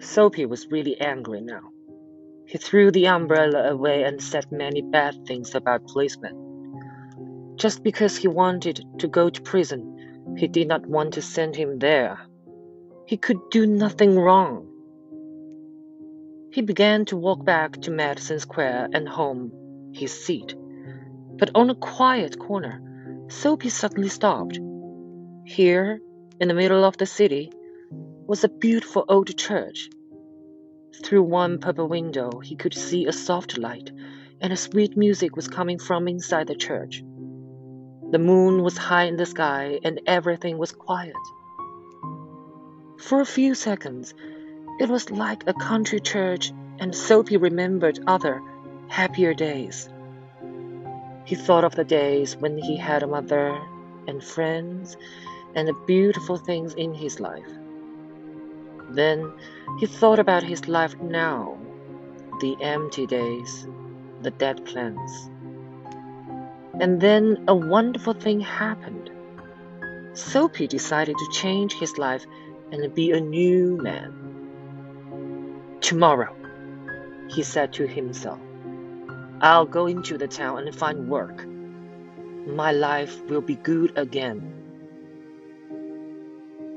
Soapy was really angry now. He threw the umbrella away and said many bad things about policemen. Just because he wanted to go to prison, he did not want to send him there. He could do nothing wrong. He began to walk back to Madison Square and home, his seat. But on a quiet corner, Soapy suddenly stopped. Here, in the middle of the city, was a beautiful old church. Through one purple window, he could see a soft light, and a sweet music was coming from inside the church. The moon was high in the sky, and everything was quiet. For a few seconds, it was like a country church, and Soapy remembered other, happier days. He thought of the days when he had a mother and friends and the beautiful things in his life. Then he thought about his life now, the empty days, the dead plans. And then a wonderful thing happened. Soapy decided to change his life and be a new man. Tomorrow, he said to himself, I'll go into the town and find work. My life will be good again.